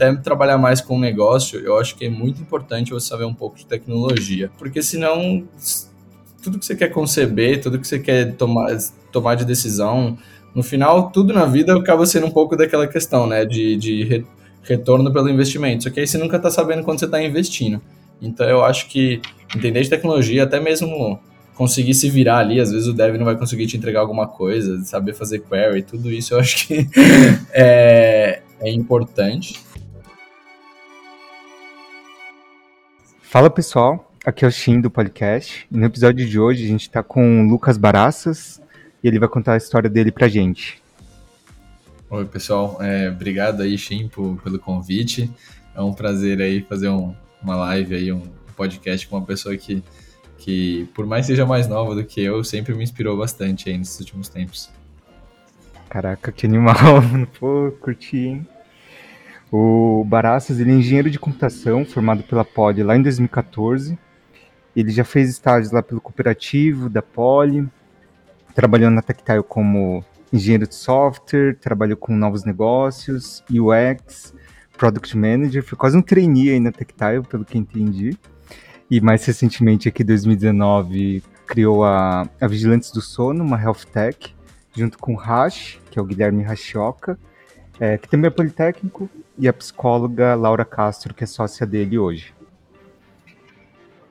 até trabalhar mais com o negócio, eu acho que é muito importante você saber um pouco de tecnologia, porque senão tudo que você quer conceber, tudo que você quer tomar, tomar de decisão, no final, tudo na vida acaba sendo um pouco daquela questão, né, de, de re, retorno pelo investimento. Só que aí você nunca está sabendo quando você está investindo. Então, eu acho que entender de tecnologia, até mesmo conseguir se virar ali, às vezes o dev não vai conseguir te entregar alguma coisa, saber fazer query, tudo isso eu acho que é, é importante. Fala pessoal, aqui é o Shin do podcast. no episódio de hoje a gente está com o Lucas Baraças e ele vai contar a história dele pra gente. Oi pessoal, é, obrigado aí Shin por, pelo convite. É um prazer aí fazer um, uma live aí, um podcast com uma pessoa que que por mais seja mais nova do que eu, sempre me inspirou bastante aí nesses últimos tempos. Caraca, que animal, pô, curti, hein? O Baraças, ele é engenheiro de computação, formado pela Poli lá em 2014. Ele já fez estágios lá pelo cooperativo da Poli, trabalhando na Tactile como engenheiro de software, trabalhou com novos negócios, UX, Product Manager, foi quase um trainee aí na Tactile, pelo que entendi. E mais recentemente, aqui em 2019, criou a, a Vigilantes do Sono, uma health tech, junto com o Rash, que é o Guilherme Rachioca, é, que também é politécnico, e a psicóloga Laura Castro, que é sócia dele hoje.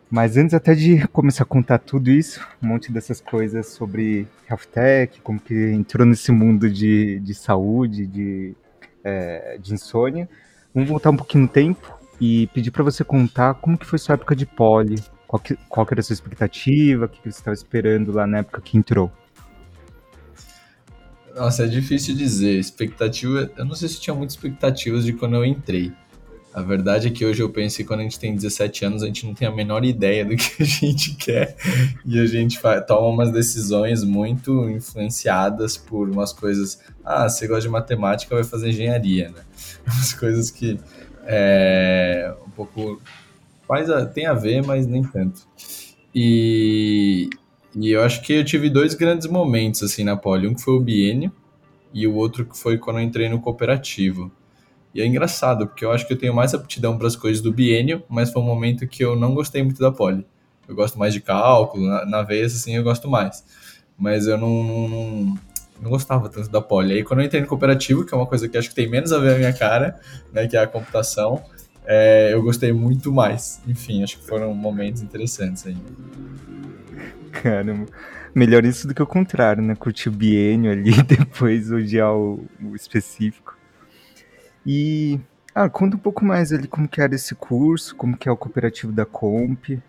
Mas antes até de começar a contar tudo isso, um monte dessas coisas sobre health tech, como que entrou nesse mundo de, de saúde, de, é, de insônia, vamos voltar um pouquinho no tempo e pedir para você contar como que foi sua época de poli, qual que, qual que era a sua expectativa, o que, que você estava esperando lá na época que entrou. Nossa, é difícil dizer. Expectativa, eu não sei se tinha muitas expectativas de quando eu entrei. A verdade é que hoje eu penso que quando a gente tem 17 anos, a gente não tem a menor ideia do que a gente quer e a gente toma umas decisões muito influenciadas por umas coisas. Ah, você gosta de matemática, vai fazer engenharia, né? Umas coisas que é um pouco. Faz a, tem a ver, mas nem tanto. E, e eu acho que eu tive dois grandes momentos assim na Poli. Um que foi o biênio e o outro que foi quando eu entrei no cooperativo. E é engraçado, porque eu acho que eu tenho mais aptidão para as coisas do biênio, mas foi um momento que eu não gostei muito da Poli. Eu gosto mais de cálculo, na, na vez assim eu gosto mais. Mas eu não, não, não gostava tanto da Poli. Aí quando eu entrei no cooperativo, que é uma coisa que acho que tem menos a ver a minha cara, né, que é a computação, é, eu gostei muito mais. Enfim, acho que foram momentos interessantes aí. Caramba. Melhor isso do que o contrário, né? Curtir o biênio ali, depois odiar o, o específico. E ah, conta um pouco mais ali como que era esse curso, como que é o cooperativo da Comp.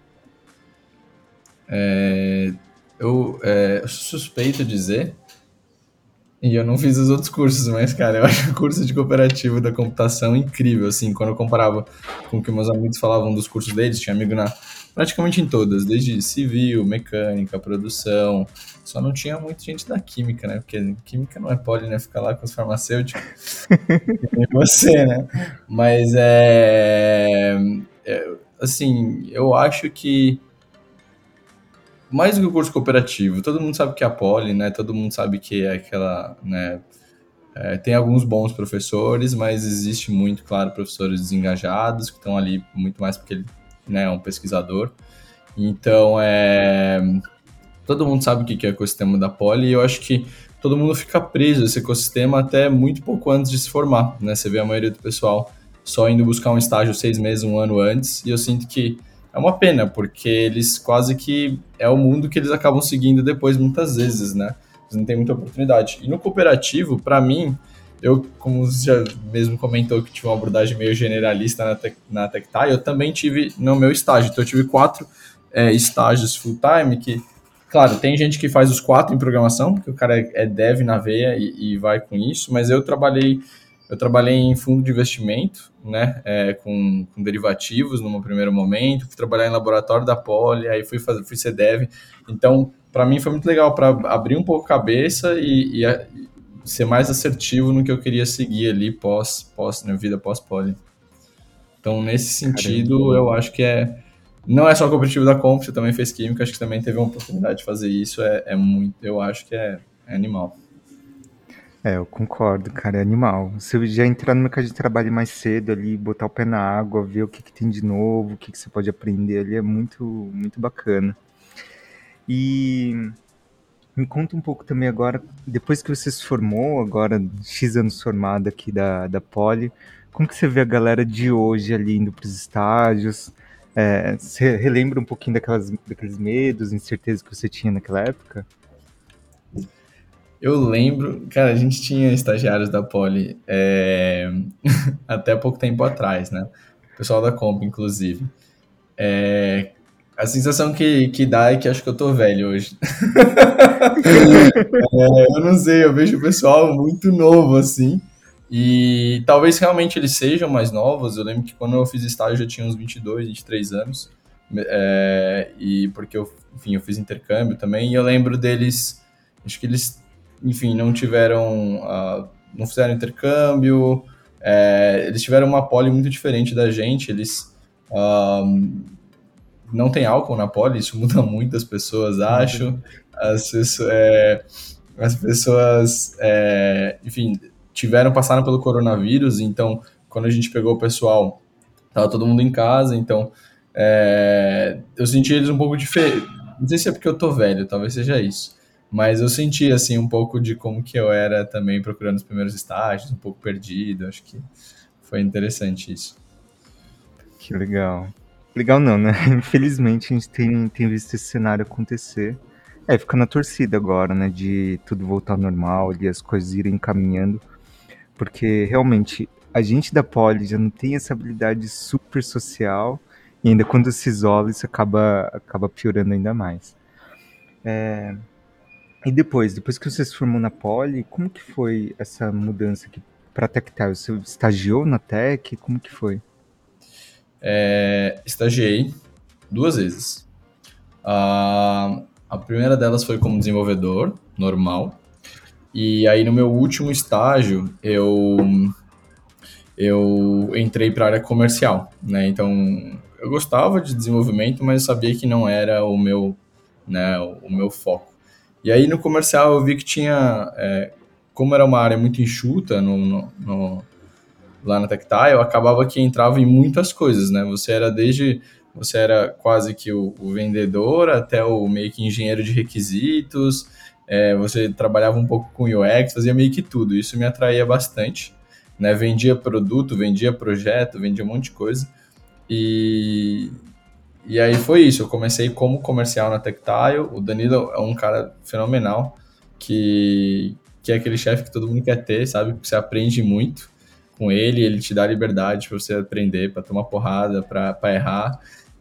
É, eu, é, suspeito dizer e eu não fiz os outros cursos, mas, cara, eu acho o curso de cooperativo da computação incrível, assim, quando eu comparava com o que meus amigos falavam dos cursos deles, tinha amigo na praticamente em todas, desde civil, mecânica, produção, só não tinha muita gente da química, né, porque química não é poli, né, ficar lá com os farmacêuticos, e você, né, mas é, é, assim, eu acho que mais do que o curso cooperativo, todo mundo sabe que é a Poli, né? Todo mundo sabe que é aquela, né? É, tem alguns bons professores, mas existe muito, claro, professores desengajados que estão ali muito mais porque ele né, é um pesquisador. Então, é, todo mundo sabe o que é o ecossistema da Poli e eu acho que todo mundo fica preso esse ecossistema até muito pouco antes de se formar, né? Você vê a maioria do pessoal só indo buscar um estágio seis meses, um ano antes, e eu sinto que é uma pena, porque eles quase que é o mundo que eles acabam seguindo depois muitas vezes, né? Eles não têm muita oportunidade. E no cooperativo, para mim, eu, como você já mesmo comentou que tive uma abordagem meio generalista na, tec, na Tectai, eu também tive no meu estágio. Então, eu tive quatro é, estágios full-time que, claro, tem gente que faz os quatro em programação, porque o cara é, é dev na veia e, e vai com isso, mas eu trabalhei eu trabalhei em fundo de investimento, né, é, com, com, derivativos no primeiro momento, fui trabalhar em laboratório da Poli, aí fui, fazer, fui ser dev. Então, para mim foi muito legal para abrir um pouco a cabeça e, e, ser mais assertivo no que eu queria seguir ali pós, pós na vida pós-Poli. Então, nesse sentido, Caramba. eu acho que é não é só o competitivo da Comp, você também fez química, acho que também teve uma oportunidade de fazer isso, é, é muito, eu acho que é, é animal. É, eu concordo, cara, é animal. Você já entrar no mercado de trabalho mais cedo ali, botar o pé na água, ver o que, que tem de novo, o que, que você pode aprender ali, é muito, muito bacana. E me conta um pouco também agora, depois que você se formou, agora X anos formado aqui da, da Poli, como que você vê a galera de hoje ali indo para os estágios? É, você relembra um pouquinho daquelas, daqueles medos, incertezas que você tinha naquela época? Eu lembro, cara, a gente tinha estagiários da Poli é, até pouco tempo atrás, né? O pessoal da Comp, inclusive. É, a sensação que, que dá é que acho que eu tô velho hoje. é, eu não sei, eu vejo o pessoal muito novo, assim. E talvez realmente eles sejam mais novos. Eu lembro que quando eu fiz estágio eu tinha uns 22, 23 anos. É, e porque eu, enfim, eu fiz intercâmbio também. E eu lembro deles, acho que eles enfim, não tiveram, uh, não fizeram intercâmbio, é, eles tiveram uma poli muito diferente da gente, eles uh, não tem álcool na poli, isso muda muito as pessoas, acho, as pessoas, é, as pessoas é, enfim, tiveram, passaram pelo coronavírus, então, quando a gente pegou o pessoal, tava todo mundo em casa, então, é, eu senti eles um pouco diferente, não sei se é porque eu tô velho, talvez seja isso, mas eu senti, assim, um pouco de como que eu era também procurando os primeiros estágios, um pouco perdido. Acho que foi interessante isso. Que legal. Legal não, né? Infelizmente a gente tem, tem visto esse cenário acontecer. É, fica na torcida agora, né? De tudo voltar ao normal, de as coisas irem caminhando. Porque realmente a gente da Poli já não tem essa habilidade super social. E ainda quando se isola, isso acaba, acaba piorando ainda mais. É, e depois, depois que você se formou na Poli, como que foi essa mudança aqui para Tectile? Você estagiou na Tech? Como que foi? É, estagiei duas vezes. A, primeira delas foi como desenvolvedor, normal. E aí no meu último estágio, eu eu entrei para a área comercial, né? Então, eu gostava de desenvolvimento, mas sabia que não era o meu, né, o meu foco. E aí no comercial eu vi que tinha, é, como era uma área muito enxuta no, no, no, lá na Tactile, acabava que entrava em muitas coisas, né? Você era desde, você era quase que o, o vendedor até o meio que engenheiro de requisitos, é, você trabalhava um pouco com UX, fazia meio que tudo. Isso me atraía bastante, né? Vendia produto, vendia projeto, vendia um monte de coisa. E, e aí foi isso, eu comecei como comercial na Tectile, o Danilo é um cara fenomenal, que, que é aquele chefe que todo mundo quer ter, sabe? Você aprende muito com ele, ele te dá liberdade para você aprender, para tomar porrada, para errar.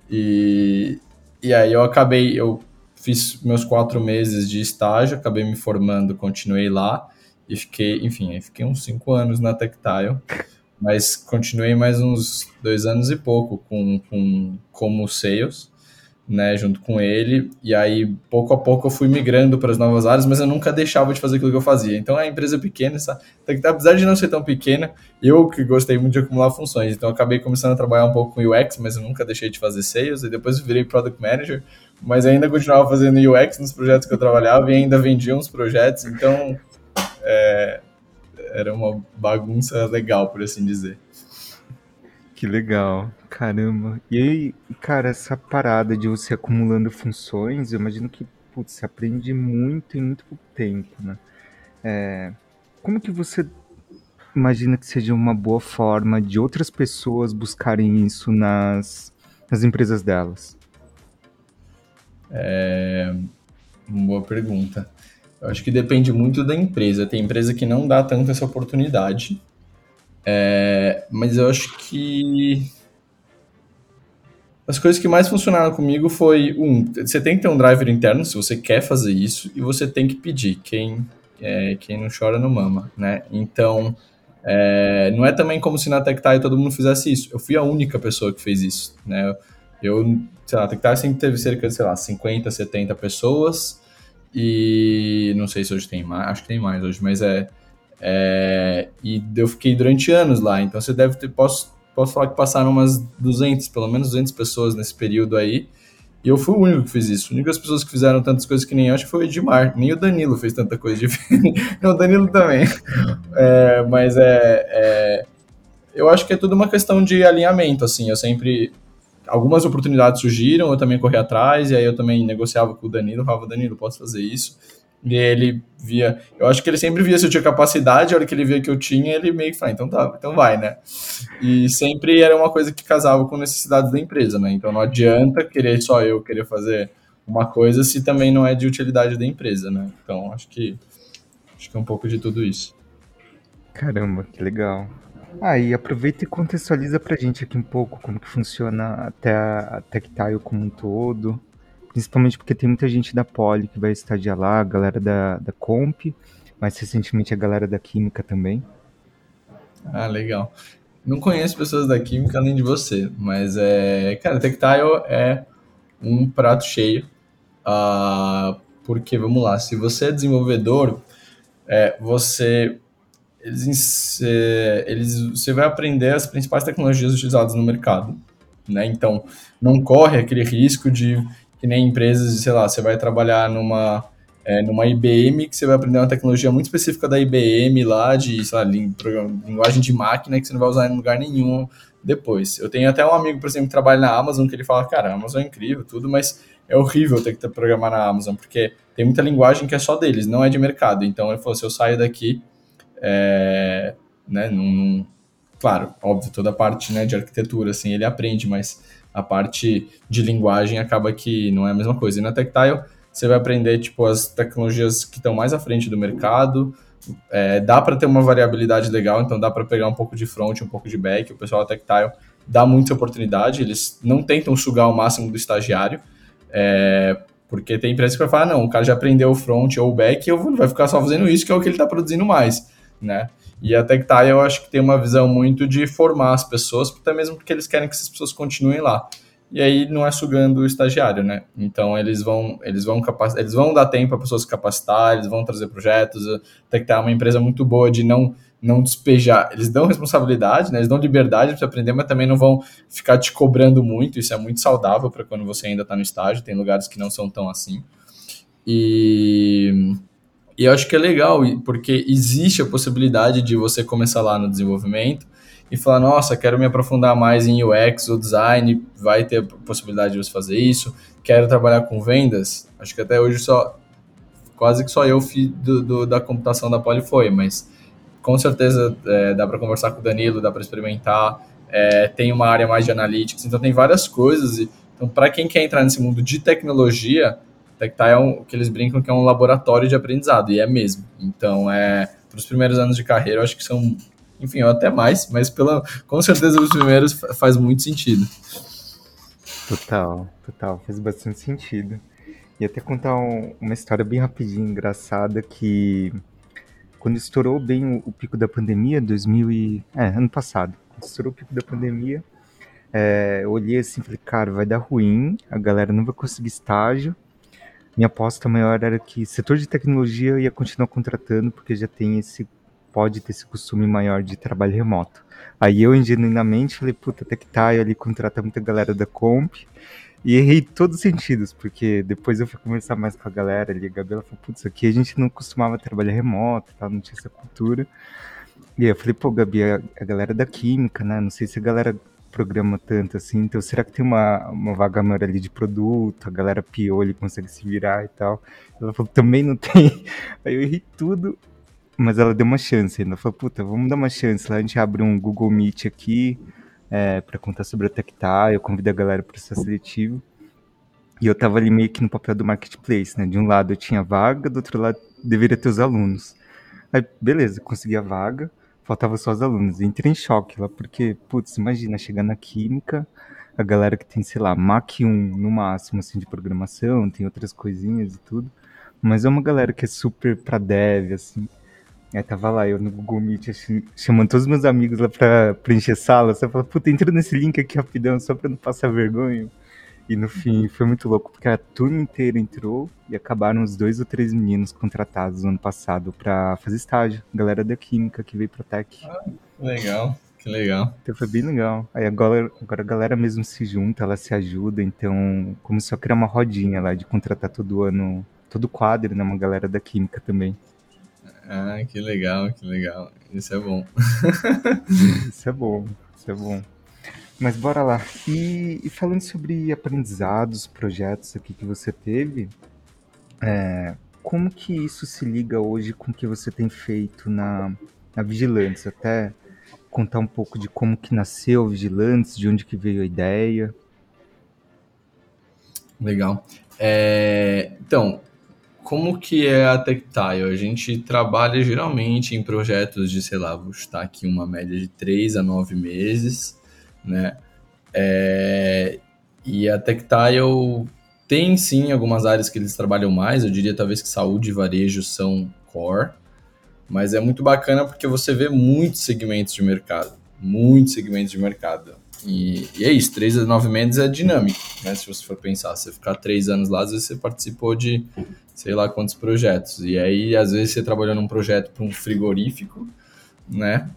E, e aí eu acabei, eu fiz meus quatro meses de estágio, acabei me formando, continuei lá e fiquei, enfim, fiquei uns cinco anos na Tectile mas continuei mais uns dois anos e pouco com, com como sales, né, junto com ele, e aí pouco a pouco eu fui migrando para as novas áreas, mas eu nunca deixava de fazer aquilo que eu fazia. Então a empresa pequena, essa, apesar de não ser tão pequena, eu que gostei muito de acumular funções, então acabei começando a trabalhar um pouco com UX, mas eu nunca deixei de fazer sales, e depois virei product manager, mas ainda continuava fazendo UX nos projetos que eu trabalhava e ainda vendia uns projetos, então é, era uma bagunça legal, por assim dizer. Que legal, caramba. E aí, cara, essa parada de você acumulando funções, eu imagino que, putz, você aprende muito em muito pouco tempo, né? É, como que você imagina que seja uma boa forma de outras pessoas buscarem isso nas, nas empresas delas? É uma boa pergunta. Eu acho que depende muito da empresa. Tem empresa que não dá tanto essa oportunidade. É, mas eu acho que as coisas que mais funcionaram comigo foi um, você tem que ter um driver interno se você quer fazer isso e você tem que pedir. Quem é, quem não chora não mama, né? Então é, não é também como se na Tectile todo mundo fizesse isso. Eu fui a única pessoa que fez isso, né? Eu, sei lá, a sempre teve cerca de, sei lá, 50, 70 pessoas e não sei se hoje tem mais, acho que tem mais hoje, mas é. é e eu fiquei durante anos lá, então você deve ter. Posso, posso falar que passaram umas 200, pelo menos 200 pessoas nesse período aí. E eu fui o único que fiz isso. As únicas pessoas que fizeram tantas coisas que nem eu, acho que foi o Edmar. Nem o Danilo fez tanta coisa diferente. Não, o Danilo também. É, mas é, é, Eu acho que é tudo uma questão de alinhamento, assim. Eu sempre... Algumas oportunidades surgiram, eu também corri atrás, e aí eu também negociava com o Danilo, falava, Danilo, posso fazer isso? E ele via. Eu acho que ele sempre via se eu tinha capacidade, a hora que ele via que eu tinha, ele meio que falava, então tá, então vai, né? E sempre era uma coisa que casava com necessidades da empresa, né? Então não adianta querer só eu querer fazer uma coisa se também não é de utilidade da empresa, né? Então acho que acho que é um pouco de tudo isso. Caramba, que legal. Aí ah, aproveita e contextualiza pra gente aqui um pouco como que funciona até a Tactile como um todo, principalmente porque tem muita gente da Poli que vai estagiar lá, a galera da, da Comp, mais recentemente a galera da Química também. Ah, legal. Não conheço pessoas da Química além de você, mas é. Cara, Tactile é um prato cheio. Uh, porque, vamos lá, se você é desenvolvedor, é, você. Eles, eles, você vai aprender as principais tecnologias utilizadas no mercado. Né? Então, não corre aquele risco de que nem empresas, sei lá, você vai trabalhar numa, é, numa IBM, que você vai aprender uma tecnologia muito específica da IBM lá, de, sei lá, linguagem de máquina, que você não vai usar em lugar nenhum depois. Eu tenho até um amigo, por exemplo, que trabalha na Amazon, que ele fala, cara, a Amazon é incrível, tudo, mas é horrível ter que programar na Amazon, porque tem muita linguagem que é só deles, não é de mercado. Então, ele falou, se eu saio daqui, é, né, num, claro, óbvio, toda a parte né, de arquitetura, assim, ele aprende, mas a parte de linguagem acaba que não é a mesma coisa. E na Tactile, você vai aprender tipo as tecnologias que estão mais à frente do mercado. É, dá para ter uma variabilidade legal, então dá para pegar um pouco de front, um pouco de back. O pessoal da Tactile dá muita oportunidade, eles não tentam sugar o máximo do estagiário, é, porque tem empresas que vai falar, não, o cara já aprendeu o front ou o back, eu vai ficar só fazendo isso, que é o que ele está produzindo mais, né? E a Tectile eu acho que tem uma visão muito de formar as pessoas, até mesmo porque eles querem que essas pessoas continuem lá. E aí não é sugando o estagiário, né? Então eles vão, eles vão eles vão dar tempo para pessoas se capacitar, eles vão trazer projetos. A Tectile é uma empresa muito boa de não não despejar. Eles dão responsabilidade, né? Eles dão liberdade para aprender, mas também não vão ficar te cobrando muito. Isso é muito saudável para quando você ainda está no estágio. Tem lugares que não são tão assim. E e eu acho que é legal, porque existe a possibilidade de você começar lá no desenvolvimento e falar, nossa, quero me aprofundar mais em UX ou design, vai ter a possibilidade de você fazer isso. Quero trabalhar com vendas. Acho que até hoje só quase que só eu fiz do, do, da computação da Poli foi, mas com certeza é, dá para conversar com o Danilo, dá para experimentar. É, tem uma área mais de analytics, então tem várias coisas. E, então, para quem quer entrar nesse mundo de tecnologia, Tectai é um, que eles brincam que é um laboratório de aprendizado, e é mesmo. Então, é, para os primeiros anos de carreira, eu acho que são, enfim, até mais, mas pela, com certeza os primeiros faz muito sentido. Total, total, faz bastante sentido. E até contar um, uma história bem rapidinho, engraçada, que quando estourou bem o, o, pico da pandemia, 2000 e... É, ano passado, quando estourou o pico da pandemia, é, eu olhei assim e falei, cara, vai dar ruim, a galera não vai conseguir estágio, minha aposta maior era que setor de tecnologia ia continuar contratando, porque já tem esse pode ter esse costume maior de trabalho remoto. Aí eu ingenuinamente falei, puta, até que tá, ali contrata muita galera da Comp, e errei todos os sentidos, porque depois eu fui conversar mais com a galera ali, a Gabriela falou, putz, aqui a gente não costumava trabalhar remoto, tá? não tinha essa cultura. E eu falei, pô, Gabi, a, a galera da Química, né, não sei se a galera programa tanto assim, então será que tem uma, uma vaga maior ali de produto, a galera piou, ele consegue se virar e tal. Ela falou, também não tem. Aí eu errei tudo, mas ela deu uma chance ainda. Falou, puta, vamos dar uma chance lá, a gente abre um Google Meet aqui é, para contar sobre a Tectar, eu convido a galera para o processo seletivo. E eu tava ali meio que no papel do marketplace, né? De um lado eu tinha vaga, do outro lado deveria ter os alunos. Aí, beleza, consegui a vaga faltava só os alunos. Entrei em choque lá, porque, putz, imagina, chegar na química, a galera que tem, sei lá, Mac 1 no máximo, assim, de programação, tem outras coisinhas e tudo, mas é uma galera que é super pra dev, assim. Aí tava lá, eu no Google Meet, assim, chamando todos os meus amigos lá pra preencher sala, você fala, puta, entra nesse link aqui rapidão, só pra não passar vergonha. E no fim foi muito louco, porque a turma inteira entrou e acabaram os dois ou três meninos contratados no ano passado para fazer estágio. Galera da Química que veio pro Tech. Ah, legal. que legal. Então foi bem legal. Aí agora, agora a galera mesmo se junta, ela se ajuda, então começou a criar uma rodinha lá de contratar todo ano, todo quadro, né? Uma galera da química também. Ah, que legal, que legal. Isso é bom. isso é bom, isso é bom. Mas bora lá. E, e falando sobre aprendizados, projetos aqui que você teve, é, como que isso se liga hoje com o que você tem feito na, na Vigilantes? Até contar um pouco de como que nasceu o Vigilantes, de onde que veio a ideia. Legal. É, então, como que é a Tectile? A gente trabalha geralmente em projetos de, sei lá, vou estar aqui uma média de 3 a 9 meses, né? É, e a Tectile tem sim algumas áreas que eles trabalham mais, eu diria talvez que saúde e varejo são core, mas é muito bacana porque você vê muitos segmentos de mercado, muitos segmentos de mercado. E, e é isso, 3 a 9 meses é dinâmico, né? Se você for pensar, você ficar 3 anos lá, às vezes você participou de sei lá quantos projetos. E aí, às vezes, você trabalhou num projeto para um frigorífico, né?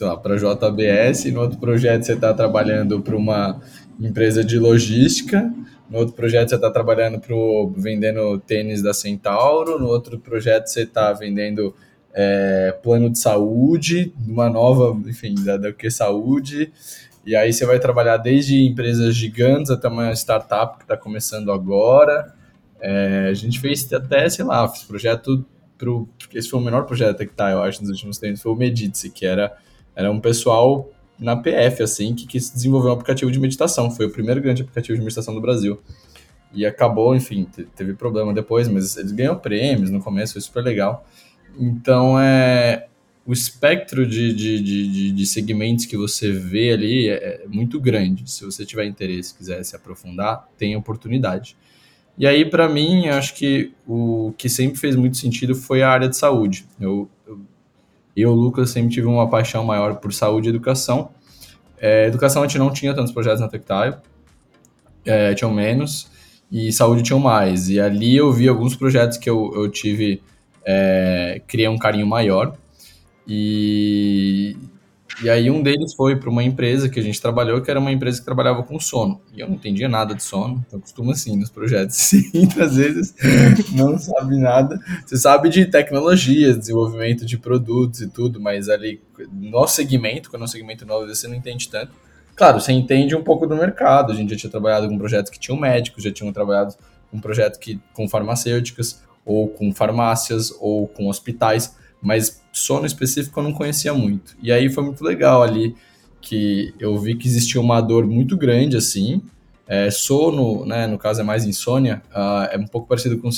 Sei lá, para JBS, no outro projeto você está trabalhando para uma empresa de logística, no outro projeto você está trabalhando para vendendo tênis da Centauro, no outro projeto você está vendendo é, plano de saúde, uma nova, enfim, da, da que saúde, e aí você vai trabalhar desde empresas gigantes até uma startup que está começando agora. É, a gente fez até, sei lá, projeto pro, esse foi o menor projeto que tá, eu acho, nos últimos tempos, foi o Medici, que era era um pessoal na PF, assim, que quis desenvolver um aplicativo de meditação. Foi o primeiro grande aplicativo de meditação do Brasil. E acabou, enfim, teve problema depois, mas eles ganham prêmios no começo, foi super legal. Então, é, o espectro de, de, de, de segmentos que você vê ali é, é muito grande. Se você tiver interesse, quiser se aprofundar, tem oportunidade. E aí, para mim, acho que o que sempre fez muito sentido foi a área de saúde. Eu, eu eu, Lucas, sempre tive uma paixão maior por saúde e educação. É, educação a gente não tinha tantos projetos na Tectile, é, tinham menos, e saúde tinham mais. E ali eu vi alguns projetos que eu, eu tive, é, criei um carinho maior. E, e aí um deles foi para uma empresa que a gente trabalhou, que era uma empresa que trabalhava com sono. E eu não entendia nada de sono, eu costumo assim nos projetos. Sim, às vezes não sabe nada. Você sabe de tecnologia, desenvolvimento de produtos e tudo, mas ali no segmento, quando é um segmento novo, você não entende tanto. Claro, você entende um pouco do mercado. A gente já tinha trabalhado com projetos que tinham médicos, já tinham trabalhado com projetos que, com farmacêuticas, ou com farmácias, ou com hospitais mas sono específico eu não conhecia muito. E aí foi muito legal ali que eu vi que existia uma dor muito grande assim. É, sono, né, no caso é mais insônia, uh, é um pouco parecido com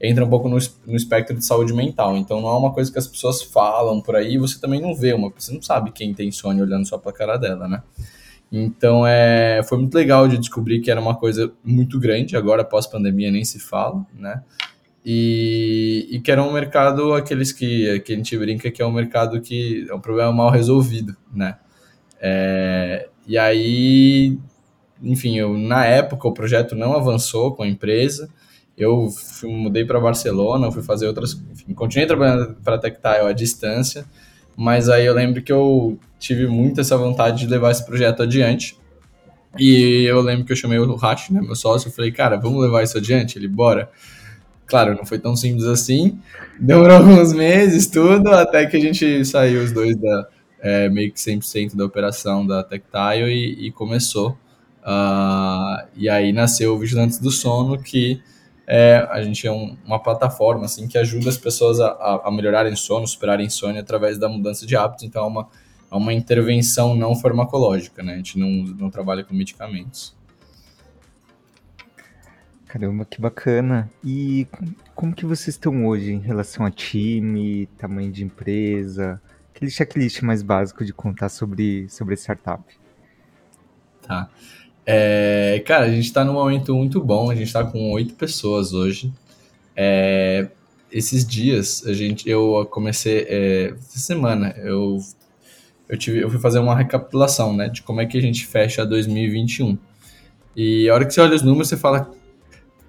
entra um pouco no, no espectro de saúde mental. Então não é uma coisa que as pessoas falam por aí, você também não vê uma, você não sabe quem tem insônia olhando só para a cara dela, né? Então é, foi muito legal de descobrir que era uma coisa muito grande. Agora pós pandemia nem se fala, né? E, e que era um mercado, aqueles que, que a gente brinca que é um mercado que é um problema mal resolvido, né? É, e aí, enfim, eu, na época o projeto não avançou com a empresa, eu fui, mudei para Barcelona, fui fazer outras, enfim, continuei trabalhando para a Tectile à distância, mas aí eu lembro que eu tive muito essa vontade de levar esse projeto adiante, e eu lembro que eu chamei o Rash, né, meu sócio, eu falei, cara, vamos levar isso adiante? Ele, bora. Claro, não foi tão simples assim. Demorou alguns meses, tudo, até que a gente saiu os dois da é, meio que 100% da operação da Tectile e, e começou. Uh, e aí nasceu o Vigilantes do Sono, que é, a gente é um, uma plataforma assim que ajuda as pessoas a, a melhorarem sono, superarem sono através da mudança de hábitos. Então é uma, é uma intervenção não farmacológica, né? A gente não, não trabalha com medicamentos. Caramba, que bacana. E como que vocês estão hoje em relação a time, tamanho de empresa? Aquele checklist mais básico de contar sobre, sobre startup. Tá. É, cara, a gente está num momento muito bom, a gente está com oito pessoas hoje. É, esses dias, a gente, eu comecei, é, essa semana, eu, eu, tive, eu fui fazer uma recapitulação, né, de como é que a gente fecha 2021. E a hora que você olha os números, você fala,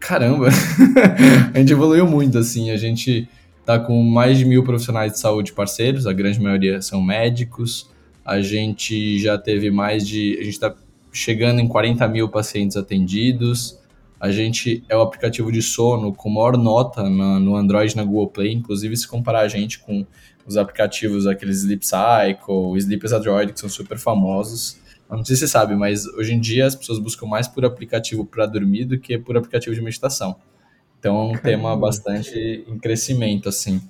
caramba, a gente evoluiu muito, assim, a gente tá com mais de mil profissionais de saúde parceiros, a grande maioria são médicos, A gente já teve mais de. A gente está chegando em 40 mil pacientes atendidos. A gente é o aplicativo de sono com maior nota no, no Android na Google Play. Inclusive, se comparar a gente com os aplicativos, aqueles Sleep Cycle, Sleep as Android, que são super famosos. Não sei se você sabe, mas hoje em dia as pessoas buscam mais por aplicativo para dormir do que por aplicativo de meditação. Então é um Caramba. tema bastante em crescimento, assim.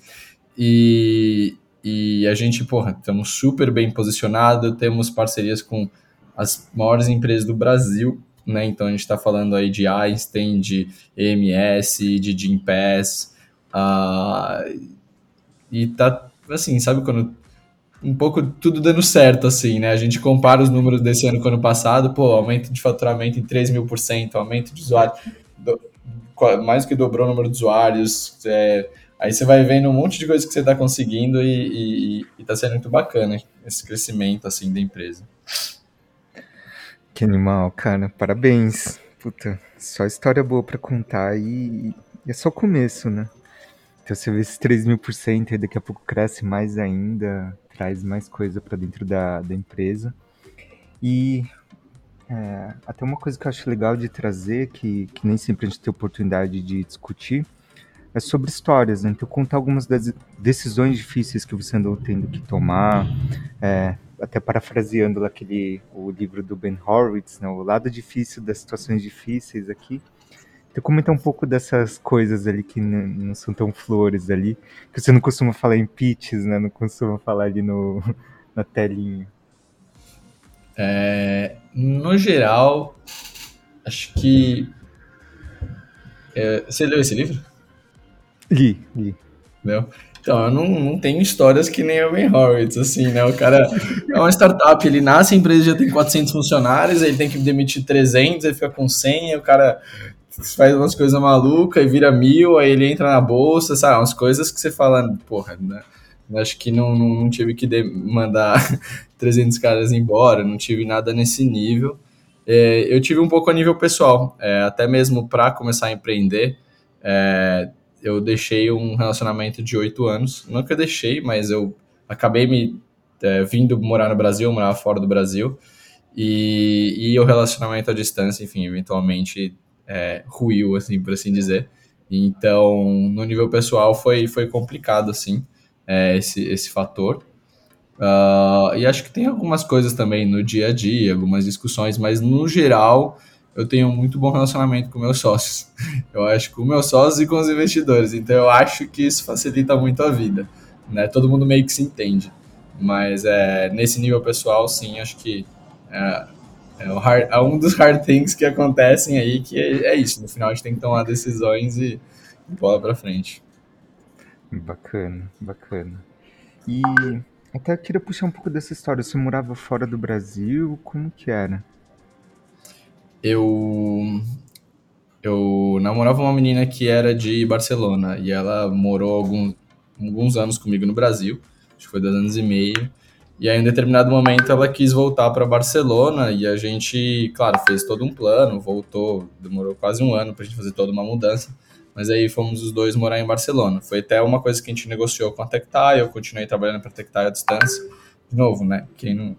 E, e a gente, porra, estamos super bem posicionados, temos parcerias com as maiores empresas do Brasil, né? Então a gente está falando aí de Einstein, de EMS, de Gympass, uh, e tá assim, sabe quando um pouco tudo dando certo, assim, né? A gente compara os números desse ano com o ano passado, pô, aumento de faturamento em 3 mil por cento, aumento de usuários, do, mais do que dobrou o número de usuários, é, aí você vai vendo um monte de coisa que você está conseguindo e, e, e tá sendo muito bacana esse crescimento, assim, da empresa. Que animal, cara, parabéns. Puta, só história boa para contar e, e é só começo, né? Então você vê esses 3 mil por cento e daqui a pouco cresce mais ainda, traz mais coisa para dentro da, da empresa. E é, até uma coisa que eu acho legal de trazer, que, que nem sempre a gente tem oportunidade de discutir, é sobre histórias, né? Então contar algumas das decisões difíceis que você andou tendo que tomar, é, até parafraseando aquele, o livro do Ben Horowitz, né? o lado difícil das situações difíceis aqui, então comenta um pouco dessas coisas ali que não são tão flores ali, que você não costuma falar em pitches, né? Não costuma falar ali no, na telinha. É, no geral, acho que. É, você leu esse livro? Li, li. Não? Então, eu não, não tenho histórias que nem o Ben Horowitz, assim, né? O cara é uma startup, ele nasce, a empresa já tem 400 funcionários, ele tem que demitir 300, ele fica com 100, o cara faz umas coisas malucas e vira mil, aí ele entra na bolsa, sabe? Umas coisas que você fala, porra, né? Acho que não, não, não tive que mandar 300 caras embora, não tive nada nesse nível. É, eu tive um pouco a nível pessoal, é, até mesmo para começar a empreender. É, eu deixei um relacionamento de oito anos. Nunca deixei, mas eu acabei me é, vindo morar no Brasil, morar fora do Brasil. E, e o relacionamento à distância, enfim, eventualmente é, ruiu, assim, por assim dizer. Então, no nível pessoal, foi, foi complicado, assim, é, esse, esse fator. Uh, e acho que tem algumas coisas também no dia a dia, algumas discussões, mas no geral, eu tenho muito bom relacionamento com meus sócios. Eu acho com meus sócios e com os investidores. Então, eu acho que isso facilita muito a vida. Né? Todo mundo meio que se entende. Mas é, nesse nível pessoal, sim, acho que é, é, hard, é, um dos hard things que acontecem aí, que é, é, isso. No final a gente tem que tomar decisões e, e bola pra frente. Bacana, bacana. E até queria puxar um pouco dessa história. Você morava fora do Brasil? Como que era? Eu eu namorava uma menina que era de Barcelona e ela morou alguns, alguns anos comigo no Brasil, acho que foi dois anos e meio. E aí, em determinado momento, ela quis voltar para Barcelona e a gente, claro, fez todo um plano, voltou, demorou quase um ano para a gente fazer toda uma mudança, mas aí fomos os dois morar em Barcelona. Foi até uma coisa que a gente negociou com a Tectai, eu continuei trabalhando para a Tectai à distância. De novo, né? Quem não,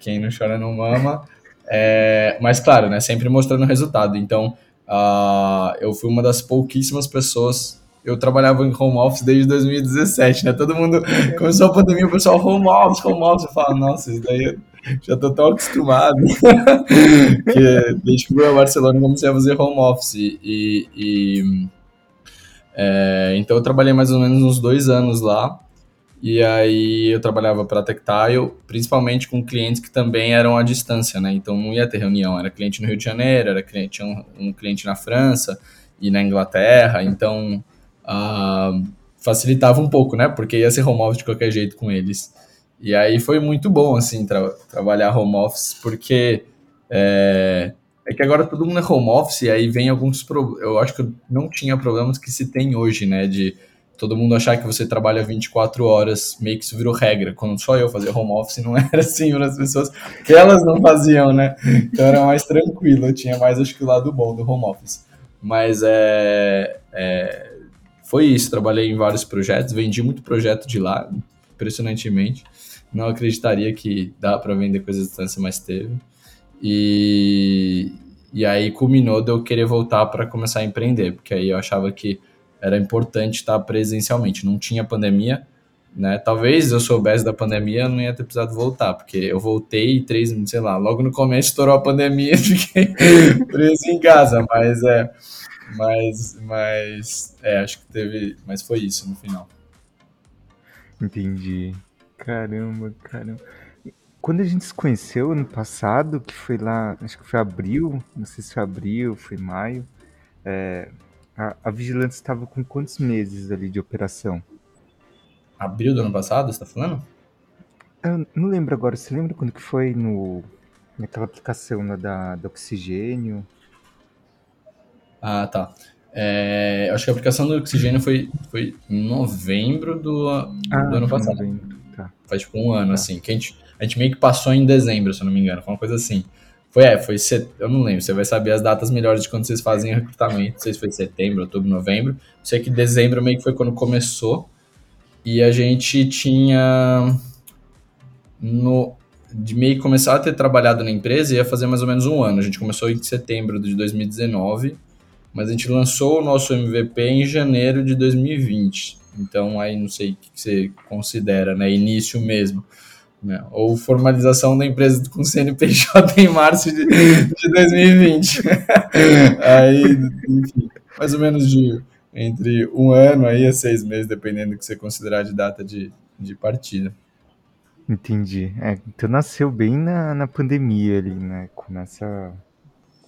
quem não chora não mama. É, mas, claro, né? Sempre mostrando resultado. Então, uh, eu fui uma das pouquíssimas pessoas eu trabalhava em home office desde 2017, né? Todo mundo começou a pandemia, o pessoal home office, home office. Eu falo, nossa, isso daí já tô tão acostumado. que desde que fui a Barcelona comecei a fazer home office. E, e é, então eu trabalhei mais ou menos uns dois anos lá. E aí eu trabalhava para Tectile, principalmente com clientes que também eram à distância, né? Então não ia ter reunião, era cliente no Rio de Janeiro, era cliente, um, um cliente na França e na Inglaterra, então uh, facilitava um pouco, né? Porque ia ser home office de qualquer jeito com eles. E aí foi muito bom, assim, tra trabalhar home office, porque é, é, que agora todo mundo é home office e aí vem alguns problemas. Eu acho que não tinha problemas que se tem hoje, né? De todo mundo achar que você trabalha 24 horas, meio que isso virou regra. Quando só eu fazia home office, não era assim para as pessoas, que elas não faziam, né? Então era mais tranquilo, eu tinha mais, acho que, o lado bom do home office. Mas é, é foi isso. Trabalhei em vários projetos, vendi muito projeto de lá. impressionantemente. Não acreditaria que dá para vender coisas à distância, mas teve. E, e aí culminou de eu querer voltar para começar a empreender, porque aí eu achava que era importante estar presencialmente. Não tinha pandemia, né? Talvez eu soubesse da pandemia, eu não ia ter precisado voltar, porque eu voltei três, sei lá, logo no começo estourou a pandemia e fiquei preso em casa, mas é, mas, mas, é, acho que teve, mas foi isso no final. Entendi. Caramba, caramba. Quando a gente se conheceu ano passado, que foi lá, acho que foi abril, não sei se foi abril, foi maio, é, a, a vigilância estava com quantos meses ali de operação? Abril do ano passado, você tá falando? Eu não lembro agora, você lembra quando que foi no, naquela aplicação lá da, da Oxigênio? Ah, tá. É, acho que a aplicação do Oxigênio foi, foi em novembro do, Ah, do ano passado. novembro, tá. Faz tipo um ano, Tá. assim. Que a gente, a gente meio que passou em dezembro, se eu não me engano. Foi uma coisa assim. Foi, é, foi. set- Eu não lembro. Você vai saber as datas melhores de quando vocês fazem o recrutamento. Não sei se foi setembro, outubro, novembro. Sei que dezembro meio que foi quando começou. E a gente tinha. No, de meio que começar a ter trabalhado na empresa ia fazer mais ou menos um ano. A gente começou em setembro de 2019, mas a gente lançou o nosso MVP em janeiro de 2020. Então aí não sei o que você considera, né? Início mesmo. Né? Ou formalização da empresa com CNPJ em março de, de 2020. aí, enfim, mais ou menos de entre um ano aí a seis meses, dependendo do que você considerar de data de, de partida. Entendi. É, então nasceu bem na, na pandemia ali, né? Começa,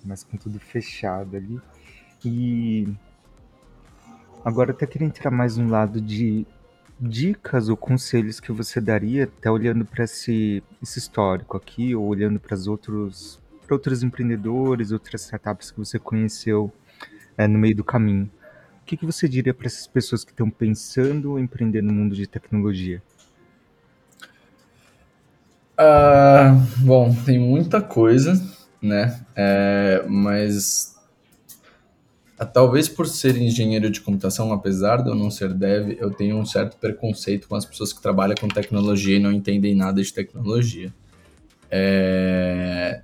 começa com tudo fechado ali. E agora até queria entrar mais no lado de dicas ou conselhos que você daria, até olhando para esse, esse histórico aqui, ou olhando para os outros, para outros empreendedores, outras startups que você conheceu é, no meio do caminho. O que, que você diria para essas pessoas que estão pensando em empreender no mundo de tecnologia? Ah, bom, tem muita coisa, né? É, mas talvez por ser engenheiro de computação, apesar de eu não ser dev, eu tenho um certo preconceito com as pessoas que trabalham com tecnologia e não entendem nada de tecnologia. É,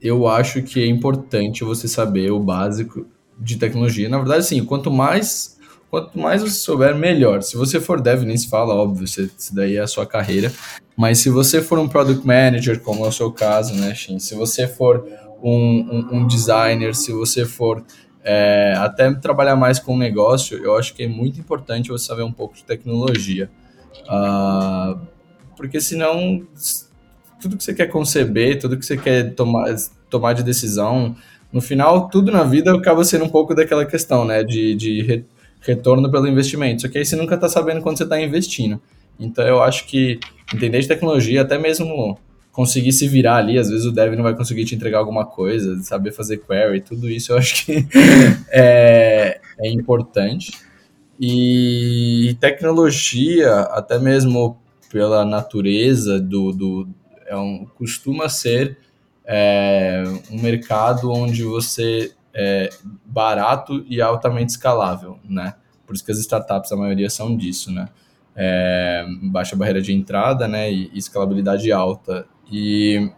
eu acho que é importante você saber o básico de tecnologia. Na verdade, sim, quanto mais quanto mais você souber, melhor. Se você for dev, nem se fala, óbvio, isso isso daí é a sua carreira. Mas se você for um product manager, como é o seu caso, né, Shin? Se você for um, um, um designer, se você for é, até trabalhar mais com negócio, eu acho que é muito importante você saber um pouco de tecnologia. Ah, porque senão tudo que você quer conceber, tudo que você quer tomar, tomar de decisão, no final, tudo na vida acaba sendo um pouco daquela questão, né? De, de re- retorno pelo investimento. Só que aí você nunca está sabendo quando você está investindo. Então eu acho que entender de tecnologia, até mesmo conseguir se virar ali, às vezes o dev não vai conseguir te entregar alguma coisa, saber fazer query, tudo isso eu acho que é, é importante. E tecnologia, até mesmo pela natureza do, do é um, costuma ser é, um mercado onde você é barato e altamente escalável, né? Por isso que as startups, a maioria são disso, né? É, baixa barreira de entrada, né? E, escalabilidade alta. E,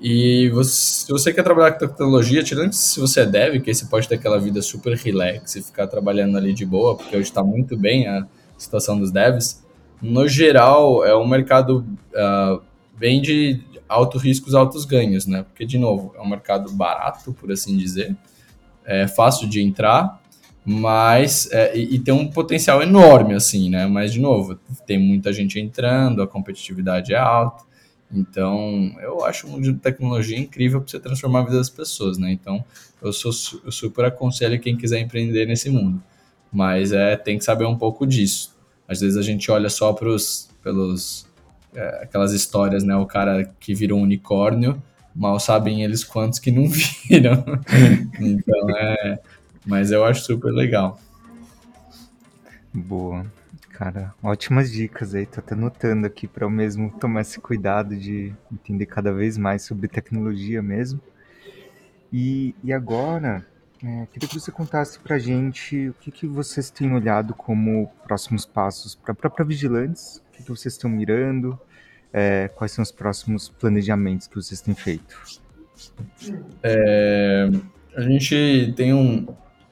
e você, se você quer trabalhar com tecnologia, tirando se você é dev, que aí você pode ter aquela vida super relax e ficar trabalhando ali de boa, porque hoje está muito bem a situação dos devs, no geral, é um mercado uh, bem de altos riscos, altos ganhos, né? Porque, de novo, é um mercado barato, por assim dizer, é fácil de entrar, mas é, e, e, tem um potencial enorme, assim, né? Mas, de novo, tem muita gente entrando, a competitividade é alta, então eu acho o mundo de tecnologia incrível para você transformar a vida das pessoas, né? Então, eu, sou, eu super aconselho quem quiser empreender nesse mundo, mas é tem que saber um pouco disso. Às vezes a gente olha só pros, pelos é, aquelas histórias, né? O cara que virou um unicórnio, mal sabem eles quantos que não viram. então é. Mas eu acho super legal. Boa. Cara, ótimas dicas aí. Tô até notando aqui para eu mesmo tomar esse cuidado de entender cada vez mais sobre tecnologia mesmo. E, e agora, É, queria que você contasse para gente o que, que vocês têm olhado como próximos passos para própria Vigilantes, o que, que vocês estão mirando, é, quais são os próximos planejamentos que vocês têm feito. É, a gente tem um,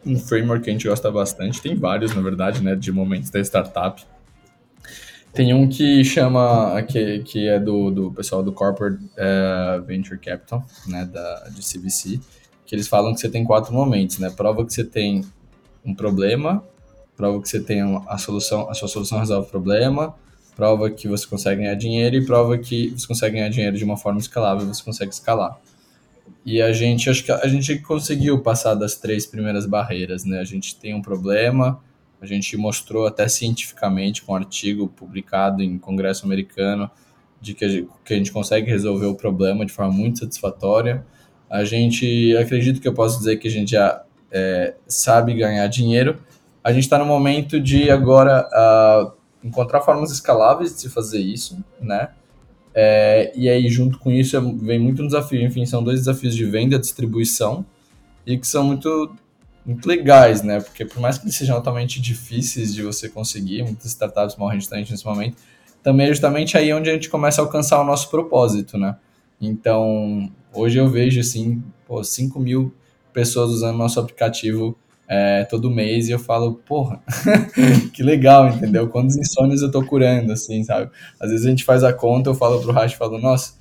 um framework que a gente gosta bastante, tem vários, na verdade, né, de momentos da startup. Tem um que chama, que, que é do, do pessoal do Corporate uh, Venture Capital, né, da, de CVC, que eles falam que você tem quatro momentos, né? Prova que você tem um problema, prova que você tem a solução, a sua solução resolve o problema, prova que você consegue ganhar dinheiro e prova que você consegue ganhar dinheiro de uma forma escalável, você consegue escalar. E a gente, acho que a gente conseguiu passar das três primeiras barreiras, né? A gente tem um problema, a gente mostrou até cientificamente com um artigo publicado em Congresso Americano de que a gente, que a gente consegue resolver o problema de forma muito satisfatória a gente acredito que eu posso dizer que a gente já é, sabe ganhar dinheiro. A gente está no momento de agora uh, encontrar formas escaláveis de se fazer isso, né? É, e aí, junto com isso, vem muito um desafio. Enfim, são dois desafios de venda e distribuição e que são muito, muito legais, né? Porque por mais que eles sejam altamente difíceis de você conseguir, muitas startups morrem de nesse momento, também é justamente aí onde a gente começa a alcançar o nosso propósito, né? Então, hoje eu vejo, assim, pô, 5 mil pessoas usando nosso aplicativo é, todo mês e eu falo, porra, que legal, entendeu? Quantos insônios eu tô curando, assim, sabe? Às vezes a gente faz a conta, eu falo pro Rash, falo, nossa,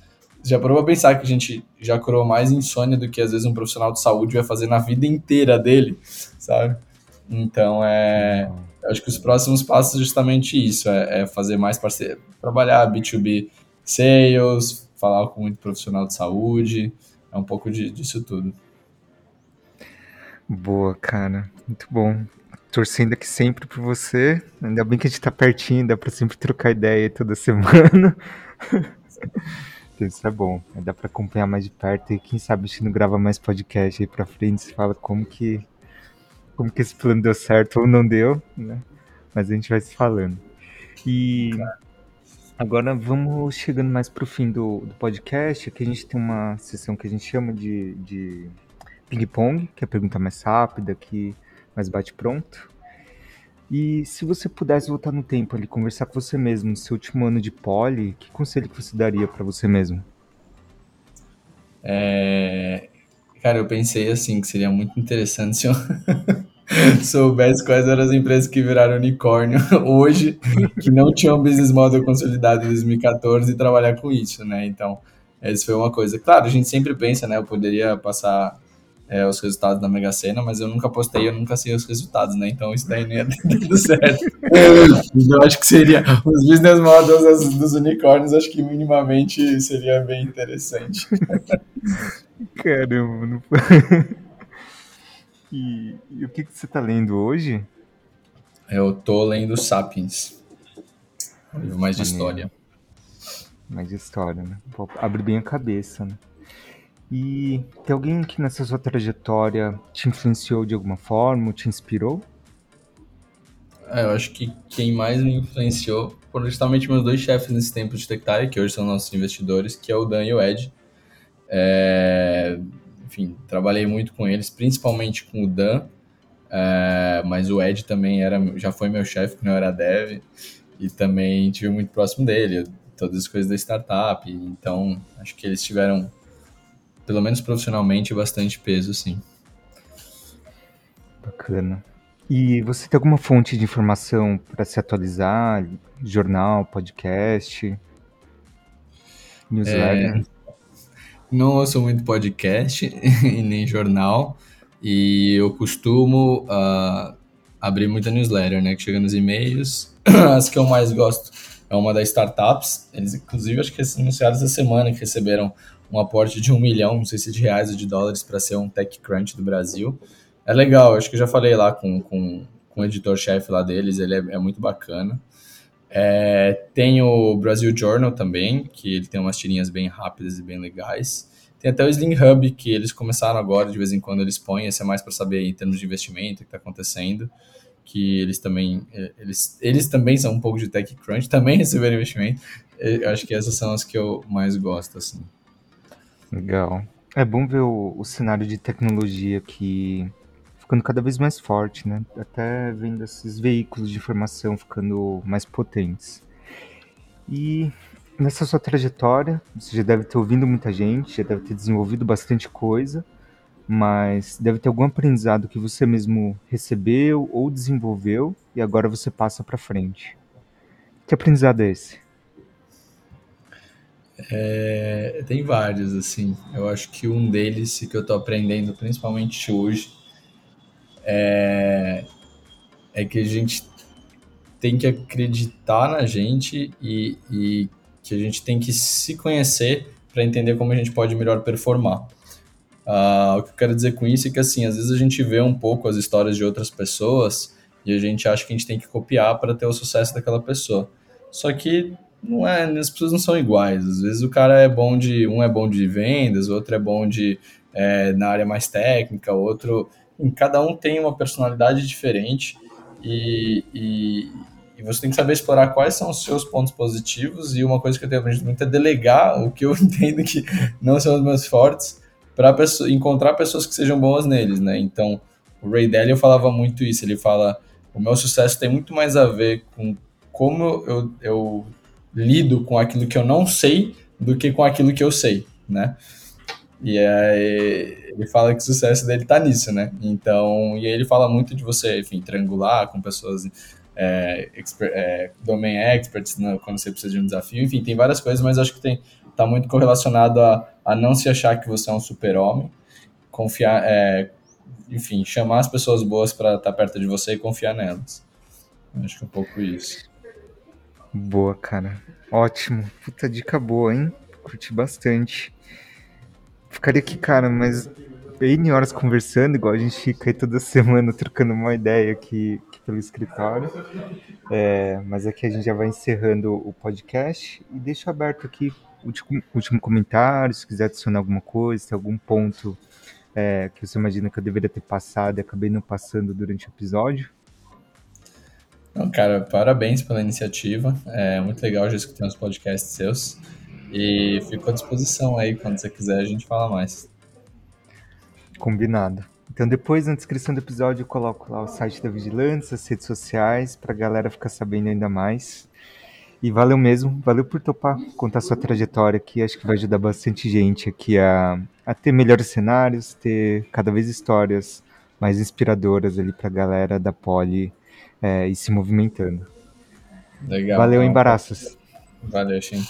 já parou pra pensar que a gente já curou mais insônia do que às vezes um profissional de saúde vai fazer na vida inteira dele, sabe? Então, é, acho que os próximos passos é justamente isso, é, é fazer mais parceiro, trabalhar B2B sales, falar com muito profissional de saúde, é um pouco de, disso tudo. Boa, cara, muito bom. Torcendo aqui sempre por você. Ainda bem que a gente tá pertinho, dá pra sempre trocar ideia toda semana. Isso é bom. Dá pra acompanhar mais de perto e quem sabe a gente não grava mais podcast aí pra frente, se fala como que como que esse plano deu certo ou não deu, né? Mas a gente vai se falando. E. Agora vamos chegando mais pro fim do, do podcast. Aqui a gente tem uma sessão que a gente chama de, de ping-pong, que é a pergunta mais rápida, que mais bate pronto. E se você pudesse voltar no tempo ali, conversar com você mesmo no seu último ano de poli, que conselho que você daria para você mesmo? É... Cara, eu pensei assim, que seria muito interessante se eu soubesse quais eram as empresas que viraram unicórnio hoje, que não tinham business model consolidado em 2014 e trabalhar com isso, né? Então, essa foi uma coisa. Claro, a gente sempre pensa, né? Eu poderia passar é, os resultados da Mega Sena, mas eu nunca postei, eu nunca sei os resultados, né? Então isso daí não ia tudo certo. eu acho que seria os business models dos unicórnios, acho que minimamente seria bem interessante. Caramba, não e, e o que, que você está lendo hoje? Eu tô lendo Sapiens. Livro mais de história. Mais de história, né? Abre bem a cabeça, né? E tem alguém que nessa sua trajetória te influenciou de alguma forma, te inspirou? É, eu acho que quem mais me influenciou foram justamente meus dois chefes nesse tempo de Tectile, que hoje são nossos investidores, que é o Dan e o Ed. É, enfim, trabalhei muito com eles, principalmente com o Dan, é, mas o Ed também era, já foi meu chefe quando eu era dev, e também tive muito próximo dele, todas as coisas da startup, então acho que eles tiveram, pelo menos profissionalmente, bastante peso, sim. Bacana. E você tem alguma fonte de informação para se atualizar? Jornal, podcast, newsletter? É, não ouço muito podcast e nem jornal. E eu costumo uh, abrir muita newsletter, né? Que chega nos e-mails. As que eu mais gosto é uma das startups. Eles, inclusive, acho que anunciaram essa semana que receberam um aporte de um milhão, não sei se de reais ou de dólares, para ser um TechCrunch do Brasil. É legal, acho que eu já falei lá com, com, com o editor-chefe lá deles, ele é, é muito bacana. É, tem o Brasil Journal também, que ele tem umas tirinhas bem rápidas e bem legais. Tem até o Sling Hub, que eles começaram agora, de vez em quando eles põem, esse é mais para saber em termos de investimento, o que está acontecendo, que eles também, é, eles, eles também são um pouco de TechCrunch, também receberam investimento. Eu acho que essas são as que eu mais gosto, assim. Legal. É bom ver o, o cenário de tecnologia que ficando cada vez mais forte, né? Até vendo esses veículos de informação ficando mais potentes. E nessa sua trajetória, você já deve ter ouvido muita gente, já deve ter desenvolvido bastante coisa, mas deve ter algum aprendizado que você mesmo recebeu ou desenvolveu e agora você passa para frente. Que aprendizado é esse? É, tem vários, assim. Eu acho que um deles que eu tô aprendendo, principalmente hoje, é, é que a gente tem que acreditar na gente e, e que a gente tem que se conhecer para entender como a gente pode melhor performar. Uh, o que eu quero dizer com isso é que, assim, às vezes a gente vê um pouco as histórias de outras pessoas e a gente acha que a gente tem que copiar para ter o sucesso daquela pessoa. Só que não é, as pessoas não são iguais. Às vezes o cara é bom de, um é bom de vendas, outro é bom de é, na área mais técnica, outro, cada um tem uma personalidade diferente e, e, e, você tem que saber explorar quais são os seus pontos positivos e uma coisa que eu tenho aprendido muito é delegar o que eu entendo que não são os meus fortes para encontrar pessoas que sejam boas neles, né? Então, o Ray Dalio falava muito isso, ele fala, o meu sucesso tem muito mais a ver com como eu, eu lido com aquilo que eu não sei do que com aquilo que eu sei, né? E aí ele fala que o sucesso dele tá nisso, né? Então, e aí ele fala muito de você, enfim, triangular com pessoas é, expert, é, domain experts né, quando você precisa de um desafio. Enfim, tem várias coisas, mas acho que tem tá muito correlacionado a, a não se achar que você é um super-homem, confiar, é, enfim, chamar as pessoas boas para estar tá perto de você e confiar nelas. Acho que é um pouco isso. Boa, cara. Ótimo. Puta dica boa, hein? Curti bastante. Ficaria aqui, cara, mas bem horas conversando, igual a gente fica aí toda semana trocando uma ideia aqui, aqui pelo escritório. É, mas aqui a gente já vai encerrando o podcast e deixo aberto aqui o último, último comentário, se quiser adicionar alguma coisa, se algum ponto é, que você imagina que eu deveria ter passado e acabei não passando durante o episódio. Não, cara, parabéns pela iniciativa. É muito legal já escutar os podcasts seus. E fico à disposição aí, quando você quiser, a gente fala mais. Combinado. Então depois na descrição do episódio eu coloco lá o site da Vigilância, as redes sociais, pra galera ficar sabendo ainda mais. E valeu mesmo, valeu por topar contar sua trajetória aqui. Acho que vai ajudar bastante gente aqui a, a ter melhores cenários, ter cada vez histórias mais inspiradoras ali pra galera da Poli é, ir se movimentando. Legal. Valeu, embaraços. Valeu, Shin.